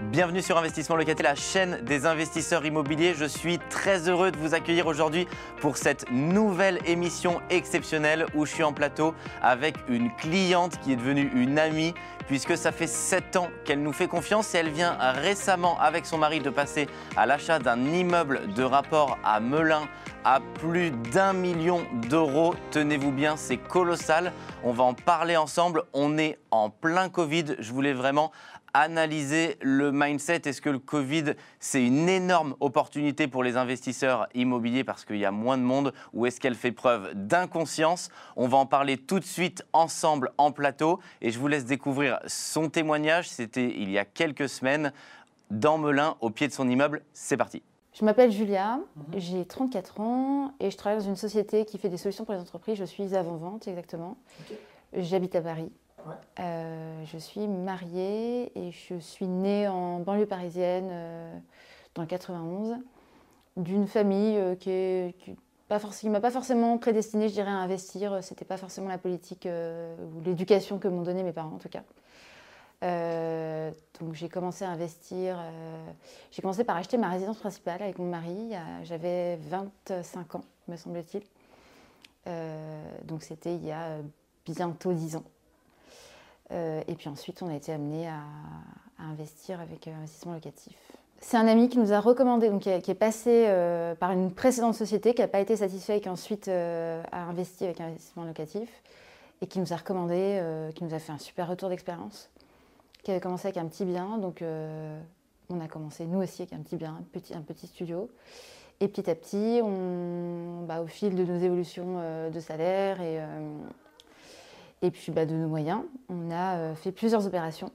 Bienvenue sur Investissement Locatif, la chaîne des investisseurs immobiliers. Je suis très heureux de vous accueillir aujourd'hui pour cette nouvelle émission exceptionnelle où je suis en plateau avec une cliente qui est devenue une amie puisque ça fait 7 ans qu'elle nous fait confiance et elle vient récemment avec son mari de passer à l'achat d'un immeuble de rapport à Melun à plus d'un million d'euros. Tenez-vous bien, c'est colossal. On va en parler ensemble. On est en plein Covid. Je voulais vraiment analyser le mindset. Est-ce que le Covid, c'est une énorme opportunité pour les investisseurs immobiliers parce qu'il y a moins de monde ou est-ce qu'elle fait preuve d'inconscience? On va en parler tout de suite ensemble en plateau et je vous laisse découvrir son témoignage. C'était il y a quelques semaines dans Melun, au pied de son immeuble. C'est parti. Je m'appelle Julia, mhm. j'ai 34 ans et je travaille dans une société qui fait des solutions pour les entreprises. Je suis avant-vente exactement. J'habite à Paris. Euh, je suis mariée et je suis née en banlieue parisienne euh, dans le 91 d'une famille euh, qui est m'a pas forcément prédestinée, je dirais, à investir. C'était pas forcément la politique ou l'éducation que m'ont donné mes parents en tout cas. donc j'ai commencé à investir. j'ai commencé par acheter ma résidence principale avec mon mari. J'avais 25 ans, me semble-t-il. donc c'était il y a bientôt 10 ans. Euh, et puis ensuite, on a été amené à, investir avec euh, investissement locatif. C'est un ami qui nous a recommandé, donc qui, est passé euh, par une précédente société, qui n'a pas été satisfait et qui ensuite a investi avec investissement locatif, et qui nous a recommandé, qui nous a fait un super retour d'expérience, qui avait commencé avec un petit bien, donc on a commencé nous aussi avec un petit bien, un petit, studio. Et petit à petit, bah, au fil de nos évolutions de salaire et, et puis bah, de nos moyens, on a euh, fait plusieurs opérations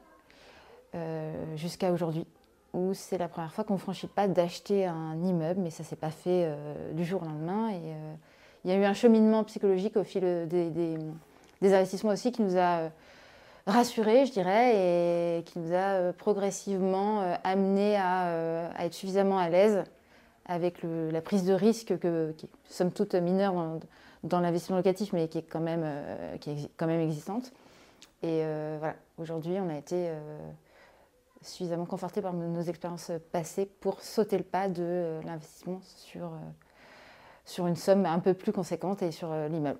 euh, jusqu'à aujourd'hui, où c'est la première fois qu'on ne franchit pas d'acheter un immeuble, mais ça ne s'est pas fait euh, du jour au lendemain. Et il y a eu un cheminement psychologique au fil des, investissements aussi qui nous a rassurés, je dirais, et qui nous a progressivement amenés à, être suffisamment à l'aise avec la prise de risque que, qui somme toute mineure dans l'investissement locatif, mais qui est quand même, euh, qui est quand même existante. Et euh, voilà, aujourd'hui, on a été euh, suffisamment conforté par nos expériences passées pour sauter le pas de l'investissement sur, sur une somme un peu plus conséquente et sur l'immeuble.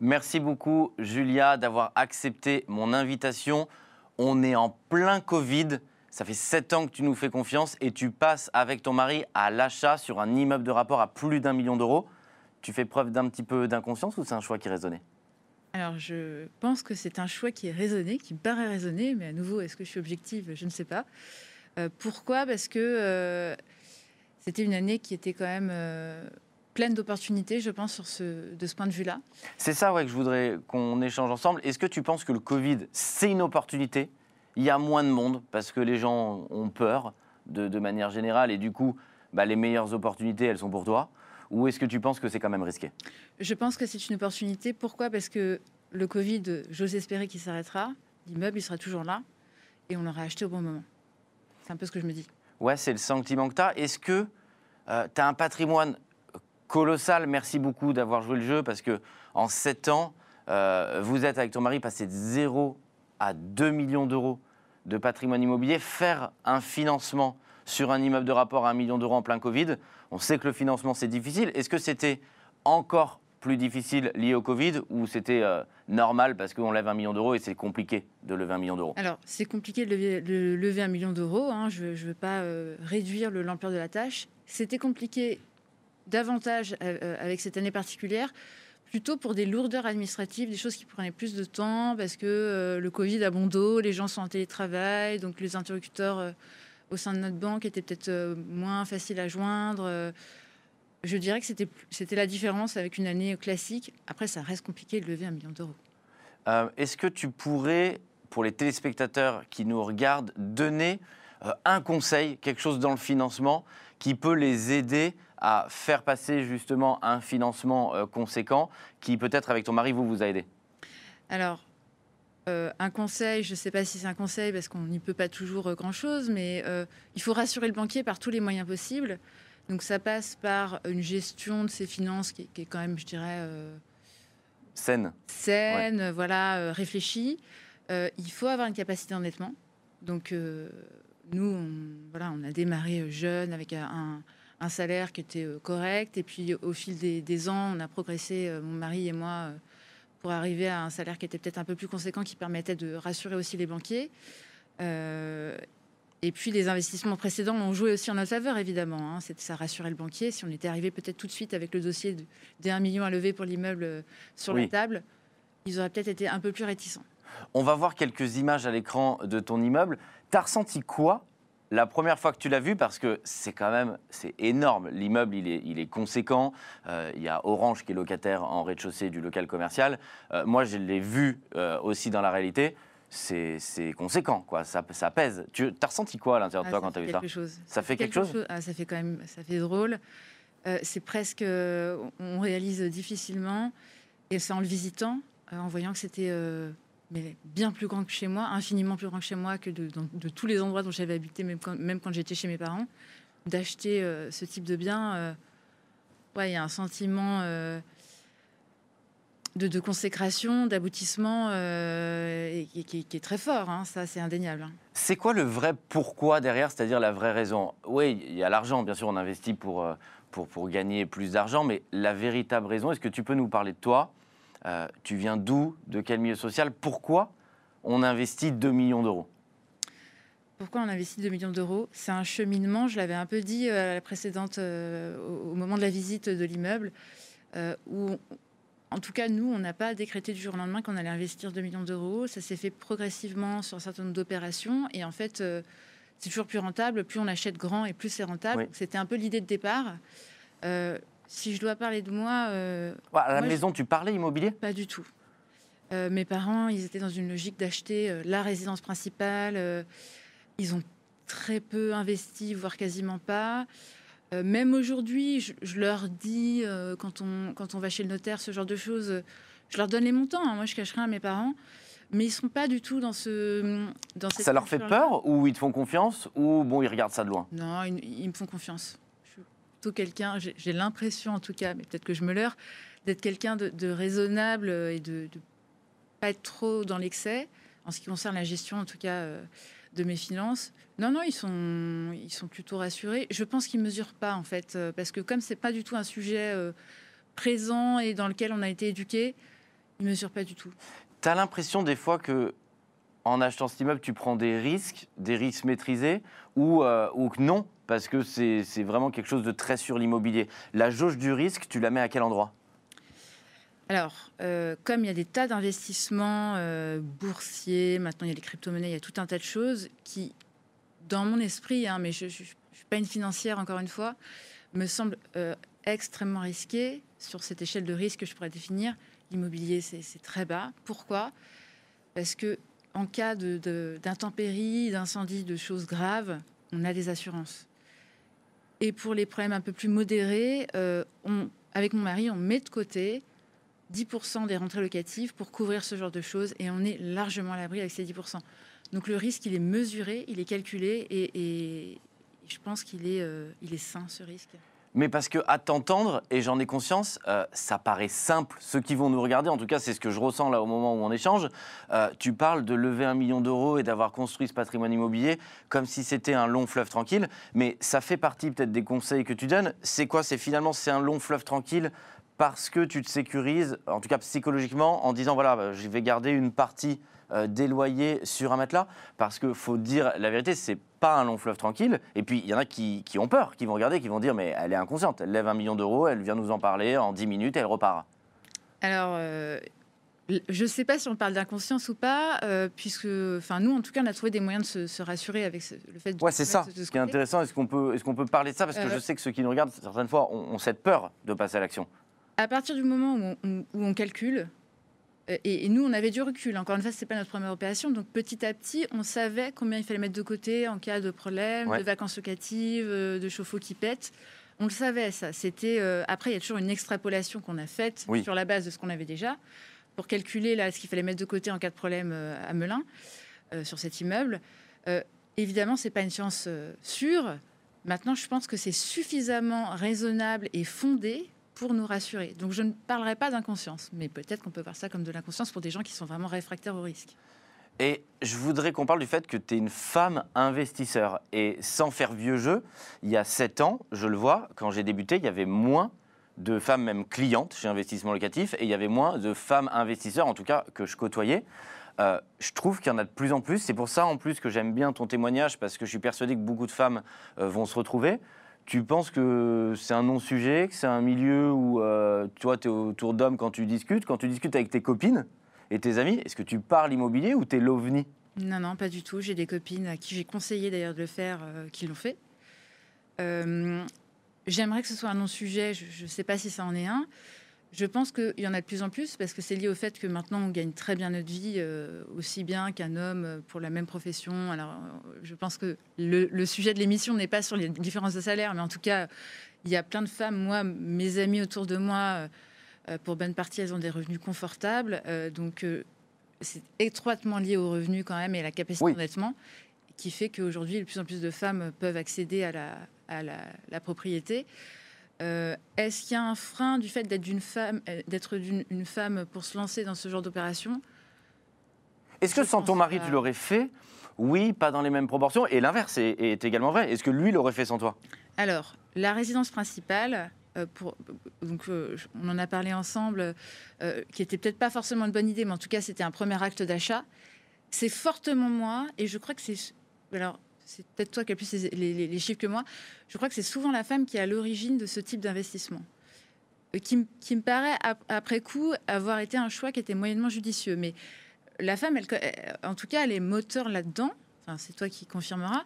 Merci beaucoup, Julia, d'avoir accepté mon invitation. On est en plein Covid. Ça fait 7 ans que tu nous fais confiance et tu passes avec ton mari à l'achat sur un immeuble de rapport à plus d'un million d'euros tu fais preuve d'un petit peu d'inconscience ou c'est un choix qui est raisonné? Alors, je pense que c'est un choix qui est raisonné, qui me paraît raisonné, mais à nouveau, est-ce que je suis objective? Je ne sais pas. Euh, pourquoi? Parce que euh, c'était une année qui était quand même euh, pleine d'opportunités, je pense, sur ce, de ce point de vue-là. C'est ça ouais, que je voudrais qu'on échange ensemble. Est-ce que tu penses que le Covid, c'est une opportunité? Il y a moins de monde parce que les gens ont peur de, de manière générale et du coup, bah, les meilleures opportunités, elles sont pour toi ou est-ce que tu penses que c'est quand même risqué? Je pense que c'est une opportunité. Pourquoi? Parce que le Covid, j'ose espérer qu'il s'arrêtera. L'immeuble, il sera toujours là et on l'aura acheté au bon moment. C'est un peu ce que je me dis. Ouais, c'est le sentiment que tu as. Est-ce que euh, tu as un patrimoine colossal? Merci beaucoup d'avoir joué le jeu parce que en 7 ans, euh, vous êtes avec ton mari passé de 0 à 2 millions d'euros de patrimoine immobilier. Faire un financement sur un immeuble de rapport à un million d'euros en plein Covid. On sait que le financement, c'est difficile. Est-ce que c'était encore plus difficile lié au Covid ou c'était euh, normal parce qu'on lève un million d'euros et c'est compliqué de lever un million d'euros? Alors, c'est compliqué de lever, un million d'euros. Hein. Je ne veux pas euh, réduire l'ampleur de la tâche. C'était compliqué davantage euh, avec cette année particulière plutôt pour des lourdeurs administratives, des choses qui prenaient plus de temps parce que le Covid a bon dos, les gens sont en télétravail, donc les interlocuteurs au sein de notre banque était peut-être euh, moins facile à joindre. Euh, je dirais que c'était la différence avec une année classique. Après, ça reste compliqué de lever un million d'euros. Euh, est-ce que tu pourrais, pour les téléspectateurs qui nous regardent, donner un conseil, quelque chose dans le financement qui peut les aider à faire passer justement un financement conséquent qui peut-être avec ton mari vous vous a aidé? Alors, Euh, un conseil, je ne sais pas si c'est un conseil parce qu'on n'y peut pas toujours euh, grand-chose, mais euh, il faut rassurer le banquier par tous les moyens possibles. Donc ça passe par une gestion de ses finances qui, qui est quand même, je dirais, euh, Saine. saine, euh, voilà, euh, réfléchie. Euh, il faut avoir une capacité d'endettement. Donc euh, nous, on, voilà, on a démarré euh, jeune avec un, un salaire qui était euh, correct, et puis au fil des, des ans, on a progressé, euh, mon mari et moi, euh, pour arriver à un salaire qui était peut-être un peu plus conséquent, qui permettait de rassurer aussi les banquiers. Euh, et puis les investissements précédents ont joué aussi en notre faveur, évidemment. Hein. Ça rassurait le banquier. Si on était arrivé peut-être tout de suite avec le dossier de- des 1 million à lever pour l'immeuble sur Oui. la table, ils auraient peut-être été un peu plus réticents. On va voir quelques images à l'écran de ton immeuble. T'as ressenti quoi la première fois que tu l'as vu Parce que c'est quand même c'est énorme. L'immeuble, il est, il est conséquent. Euh, il y a Orange qui est locataire en rez-de-chaussée du local commercial. Euh, moi, je l'ai vu euh, aussi dans la réalité. C'est conséquent, quoi. Ça, ça pèse. Tu as ressenti quoi à l'intérieur de Ah, toi quand tu as vu ça chose. Ça fait quelque chose Ah, Ça fait quand même, ça fait drôle. C'est presque, on réalise difficilement, et c'est en le visitant, en voyant que c'était mais bien plus grand que chez moi, infiniment plus grand que chez moi, que de, tous les endroits dont j'avais habité, même quand, j'étais chez mes parents, d'acheter euh, ce type de bien. euh, ouais, il y a un sentiment euh, de, consécration, d'aboutissement, qui, est très fort. hein, ça, c'est indéniable. hein. C'est quoi le vrai pourquoi derrière, c'est-à-dire la vraie raison? Oui, il y a l'argent, bien sûr, on investit pour, pour, pour gagner plus d'argent, mais la véritable raison, est-ce que tu peux nous parler de toi? Euh, Tu viens d'où De quel milieu social Pourquoi on investit 2 millions d'euros? Pourquoi on investit 2 millions d'euros? C'est un cheminement, je l'avais un peu dit euh, à la précédente, euh, au, moment de la visite de l'immeuble, euh, où, en tout cas, nous, on n'a pas décrété du jour au lendemain qu'on allait investir 2 millions d'euros. Ça s'est fait progressivement sur un certain nombre d'opérations. Et en fait, euh, c'est toujours plus rentable. Plus on achète grand et plus c'est rentable. Oui. C'était un peu l'idée de départ. Euh, si je dois parler de moi, euh, Ouais, À la Moi, je- maison, tu parlais immobilier? Pas du tout. Euh, mes parents, ils étaient dans une logique d'acheter euh, la résidence principale. ils ont très peu investi, voire quasiment pas. Même aujourd'hui, je, je leur dis, quand, on, quand on va chez le notaire, ce genre de choses, je leur donne les montants. hein. Moi, je cache rien à mes parents. Mais ils sont pas du tout dans ce. Dans cette Ça leur fait peur ou ils te font confiance ou bon, ils regardent ça de loin? Non, ils, ils me font confiance. Quelqu'un, j'ai l'impression en tout cas, mais peut-être que je me leurre, d'être quelqu'un de, de raisonnable et de ne pas être trop dans l'excès en ce qui concerne la gestion en tout cas euh, de mes finances. Non, non, ils sont, ils sont plutôt rassurés. Je pense qu'ils mesurent pas en fait, euh, parce que comme c'est pas du tout un sujet euh, présent et dans lequel on a été éduqué, ils mesurent pas du tout. Tu as l'impression des fois que en achetant cet immeuble, tu prends des risques, des risques maîtrisés, ou, euh, ou non, parce que c'est vraiment quelque chose de très sur l'immobilier. La jauge du risque, tu la mets à quel endroit? Alors, euh, comme il y a des tas d'investissements euh, boursiers, maintenant il y a les crypto-monnaies, il y a tout un tas de choses qui, dans mon esprit, hein, mais je ne suis pas une financière encore une fois, me semblent extrêmement risquées sur cette échelle de risque que je pourrais définir. L'immobilier, c'est très bas. Pourquoi? Parce que en cas de- de- d'intempéries, d'incendie, de choses graves, on a des assurances. Et pour les problèmes un peu plus modérés, euh, avec mon mari, on met de côté 10% des rentrées locatives pour couvrir ce genre de choses et on est largement à l'abri avec ces 10%. Donc le risque, il est mesuré, il est calculé et, je pense qu'il est, euh, est sain ce risque. Mais parce que à t'entendre, et j'en ai conscience, euh, ça paraît simple. Ceux qui vont nous regarder, en tout cas, c'est ce que je ressens là au moment où on échange. euh, tu parles de lever un million d'euros et d'avoir construit ce patrimoine immobilier comme si c'était un long fleuve tranquille. Mais ça fait partie peut-être des conseils que tu donnes. C'est quoi? C'est finalement c'est un long fleuve tranquille parce que tu te sécurises, en tout cas psychologiquement, en disant voilà, bah, je vais garder une partie euh, des loyers sur un matelas. Parce qu'il faut dire la vérité, c'est pas un long fleuve tranquille. Et puis, il y en a qui, qui ont peur, qui vont regarder, qui vont dire mais elle est inconsciente, elle lève un million d'euros, elle vient nous en parler en 10 minutes, elle repart. Alors, euh, je ne sais pas si on parle d'inconscience ou pas, euh, puisque, enfin, nous, en tout cas, on a trouvé des moyens de se, se rassurer avec ce- le fait de Ouais, c'est ça. Ce qui est intéressant, est-ce qu'on peut, est qu'on peut parler de ça? Parce que Euh, je sais que ceux qui nous regardent, certaines fois, ont, ont cette peur de passer à l'action. À partir du moment où on, où on calcule, euh, et, et nous, on avait du recul. Encore une fois, c'est pas notre première opération. Donc, petit à petit, on savait combien il fallait mettre de côté en cas de problème, Ouais. de vacances locatives, euh, de chauffe-eau qui pète. On le savait, ça. C'était. euh, après, il y a toujours une extrapolation qu'on a faite Oui. sur la base de ce qu'on avait déjà. pour calculer là, ce qu'il fallait mettre de côté en cas de problème euh, à Melun, euh, sur cet immeuble. Évidemment, ce n'est pas une science sûre. Maintenant, je pense que c'est suffisamment raisonnable et fondé pour nous rassurer. Donc, je ne parlerai pas d'inconscience, mais peut-être qu'on peut voir ça comme de l'inconscience pour des gens qui sont vraiment réfractaires au risque. Et je voudrais qu'on parle du fait que tu es une femme investisseur. Et sans faire vieux jeu, il y a sept ans, je le vois, quand j'ai débuté, il y avait moins de femmes même clientes chez Investissement Locatif et il y avait moins de femmes investisseurs, en tout cas, que je côtoyais. Euh, je trouve qu'il y en a de plus en plus. C'est pour ça, en plus, que j'aime bien ton témoignage, parce que je suis persuadé que beaucoup de femmes euh, vont se retrouver. Tu penses que c'est un non-sujet, que c'est un milieu où euh, toi, tu es autour d'hommes quand tu discutes, quand tu discutes avec tes copines et tes amis, est-ce que tu parles immobilier ou tu es l'ovni? Non, non, pas du tout. J'ai des copines à qui j'ai conseillé d'ailleurs de le faire, euh, qui l'ont fait. Euh, J'aimerais que ce soit un non-sujet. Je ne sais pas si ça en est un. Je pense qu'il y en a de plus en plus parce que c'est lié au fait que maintenant on gagne très bien notre vie, euh, aussi bien qu'un homme euh, pour la même profession. Alors, euh, je pense que le, le sujet de l'émission n'est pas sur les différences de salaire, mais en tout cas, il y a plein de femmes. Moi, mes amis autour de moi, euh, pour bonne partie, elles ont des revenus confortables. Euh, donc, c'est étroitement lié aux revenus quand même et à la capacité Oui. d'endettement qui fait qu'aujourd'hui, de plus en plus de femmes peuvent accéder à la, à la, la propriété. Euh, Est-ce qu'il y a un frein du fait d'être d'une femme, euh, d'être d'une- une femme pour se lancer dans ce genre d'opération? Est-ce que sans ton mari, tu l'aurais fait? Oui, pas dans les mêmes proportions. Et l'inverse est, est également vrai. Est-ce que lui l'aurait fait sans toi? Alors, la résidence principale, euh, pour, donc, euh, on en a parlé ensemble, qui était peut-être pas forcément une bonne idée, mais en tout cas, c'était un premier acte d'achat. C'est fortement moi, et je crois que c'est. Alors, c'est peut-être toi qui as plus les, les- les chiffres que moi. Je crois que c'est souvent la femme qui est à l'origine de ce type d'investissement. Euh, Qui, me- qui me paraît, ap- après coup, avoir été un choix qui était moyennement judicieux. Mais la femme, elle, en tout cas, elle est moteur là-dedans. Enfin, c'est toi qui confirmeras.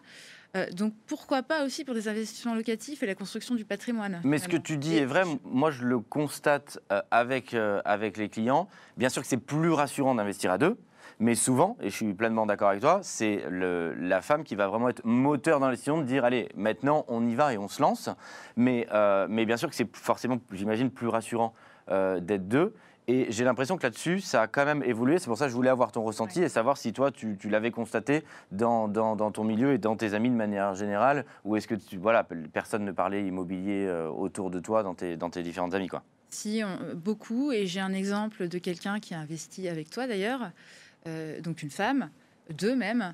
Euh, donc pourquoi pas aussi pour des investissements locatifs et la construction du patrimoine Mais ce que tu dis est vrai. Moi, je le constate euh, avec, avec les clients. Bien sûr que c'est plus rassurant d'investir à deux. Mais souvent, et je suis pleinement d'accord avec toi, c'est la femme qui va vraiment être moteur dans la décision de dire allez, maintenant on y va et on se lance. Mais, euh, mais bien sûr que c'est forcément, j'imagine, plus rassurant euh, d'être deux. Et j'ai l'impression que là-dessus, ça a quand même évolué. C'est pour ça que je voulais avoir ton ressenti Ouais. et savoir si toi, tu, tu l'avais constaté dans, dans, dans ton milieu et dans tes amis de manière générale, ou est-ce que tu, voilà, personne ne parlait immobilier euh, autour de toi dans tes, dans tes différentes amies quoi? Si, on- beaucoup. Et j'ai un exemple de quelqu'un qui a investi avec toi d'ailleurs, donc une femme, deux même,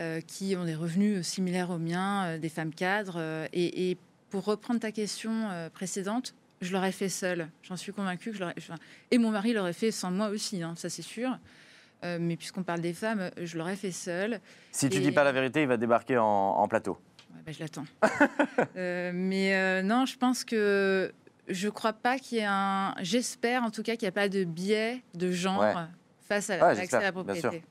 euh, qui ont des revenus similaires aux miens, euh, des femmes cadres. euh, et, et pour reprendre ta question euh, précédente, je l'aurais fait seule. J'en suis convaincue que je l'aurais. enfin, et mon mari l'aurait fait sans moi aussi, hein, ça c'est sûr. Euh, mais puisqu'on parle des femmes, je l'aurais fait seule. Si tu Et- dis pas la vérité, il va débarquer en, en plateau. Ouais, bah, je l'attends. Euh, mais euh, non, je pense que je crois pas qu'il y ait un. J'espère en tout cas qu'il n'y a pas de biais de genre Ouais. Face à Ouais, l'accès à la propriété.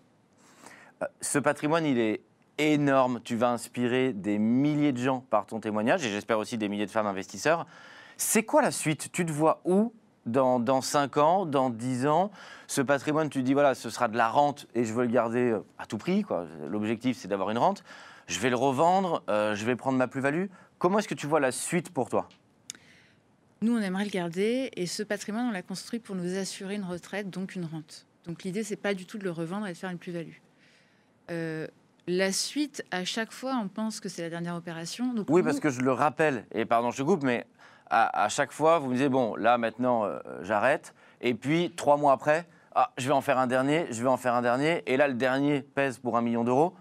Euh, Ce patrimoine, il est énorme. Tu vas inspirer des milliers de gens par ton témoignage et j'espère aussi des milliers de femmes investisseurs. C'est quoi la suite? Tu te vois où? Dans, dans 5 ans, dans 10 ans? Ce patrimoine, tu te dis, voilà, ce sera de la rente et je veux le garder euh, à tout prix. L'objectif, c'est d'avoir une rente. Je vais le revendre, euh, je vais prendre ma plus-value. Comment est-ce que tu vois la suite pour toi? Nous, on aimerait le garder et ce patrimoine, on l'a construit pour nous assurer une retraite, donc une rente. Donc l'idée, c'est pas du tout de le revendre et de faire une plus-value. Euh, la suite, à chaque fois, on pense que c'est la dernière opération. Donc Oui, parce que je le rappelle, et pardon, je coupe, mais à, à chaque fois, vous me disiez, bon, là, maintenant, euh, j'arrête. Et puis, trois mois après, ah, je vais en faire un dernier, je vais en faire un dernier. Et là, le dernier pèse pour un million d'euros.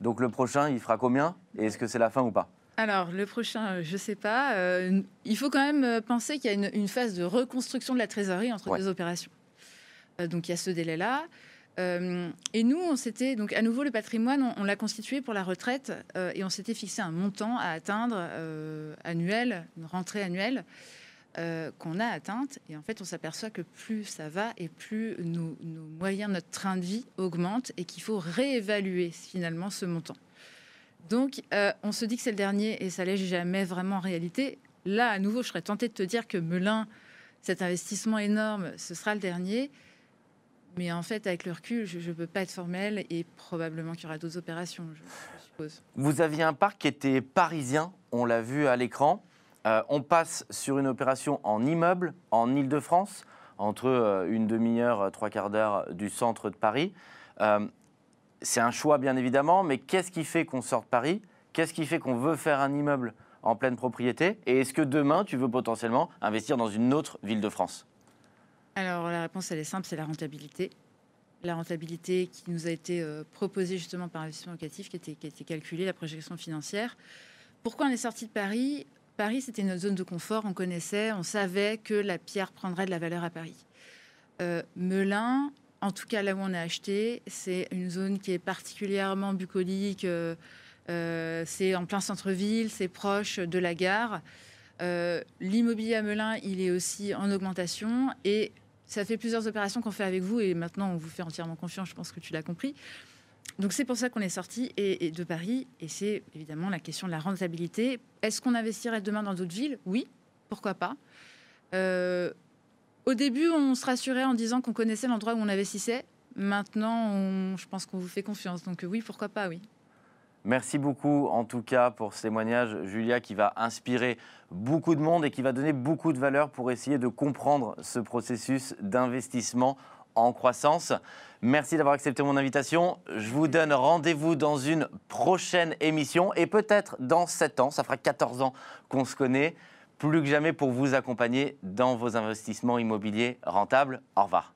Donc, le prochain, il fera combien Et est-ce que c'est la fin ou pas? Alors, le prochain, euh, je ne sais pas. Euh, il faut quand même penser qu'il y a une, une phase de reconstruction de la trésorerie entre Ouais. deux opérations. Euh, donc, il y a ce délai-là. Euh, et nous, on s'était donc à nouveau le patrimoine, on, l'a constitué pour la retraite euh, et on s'était fixé un montant à atteindre annuel, une rentrée annuelle qu'on a atteinte. Et en fait, on s'aperçoit que plus ça va et plus nos, moyens, notre train de vie augmente et qu'il faut réévaluer finalement ce montant. Donc, on se dit que c'est le dernier et ça l'est jamais vraiment en réalité. Là, à nouveau, je serais tentée de te dire que Melun, cet investissement énorme, ce sera le dernier. Mais en fait, avec le recul, je ne peux pas être formelle et probablement qu'il y aura d'autres opérations, je, suppose. Vous aviez un parc qui était parisien, on l'a vu à l'écran. Euh, on passe sur une opération en immeuble, en Ile-de-France, entre euh, une demi-heure, euh, trois quarts d'heure du centre de Paris. C'est un choix, bien évidemment, mais qu'est-ce qui fait qu'on sort Paris? Qu'est-ce qui fait qu'on veut faire un immeuble en pleine propriété? Et est-ce que demain, tu veux potentiellement investir dans une autre ville de France? Alors la réponse, elle est simple, c'est la rentabilité. La rentabilité qui nous a été euh, proposée justement par investissement locatif, qui a été, calculée, la projection financière. Pourquoi on est sorti de Paris? Paris, c'était notre zone de confort, on connaissait, on savait que la pierre prendrait de la valeur à Paris. Euh, Melun, en tout cas là où on a acheté, c'est une zone qui est particulièrement bucolique. euh, c'est en plein centre-ville, c'est proche de la gare. L'immobilier à Melun, il est aussi en augmentation et ça fait plusieurs opérations qu'on fait avec vous et maintenant on vous fait entièrement confiance, je pense que tu l'as compris. Donc c'est pour ça qu'on est sorti et, de Paris et c'est évidemment la question de la rentabilité. Est-ce qu'on investirait demain dans d'autres villes? Oui, pourquoi pas. Euh, au début, on se rassurait en disant qu'on connaissait l'endroit où on investissait. Maintenant, je pense qu'on vous fait confiance. Donc euh, oui, pourquoi pas, oui. Merci beaucoup en tout cas pour ce témoignage, Julia, qui va inspirer beaucoup de monde et qui va donner beaucoup de valeur pour essayer de comprendre ce processus d'investissement en croissance. Merci d'avoir accepté mon invitation. Je vous donne rendez-vous dans une prochaine émission et peut-être dans 7 ans, ça fera 14 ans qu'on se connaît, plus que jamais pour vous accompagner dans vos investissements immobiliers rentables. Au revoir.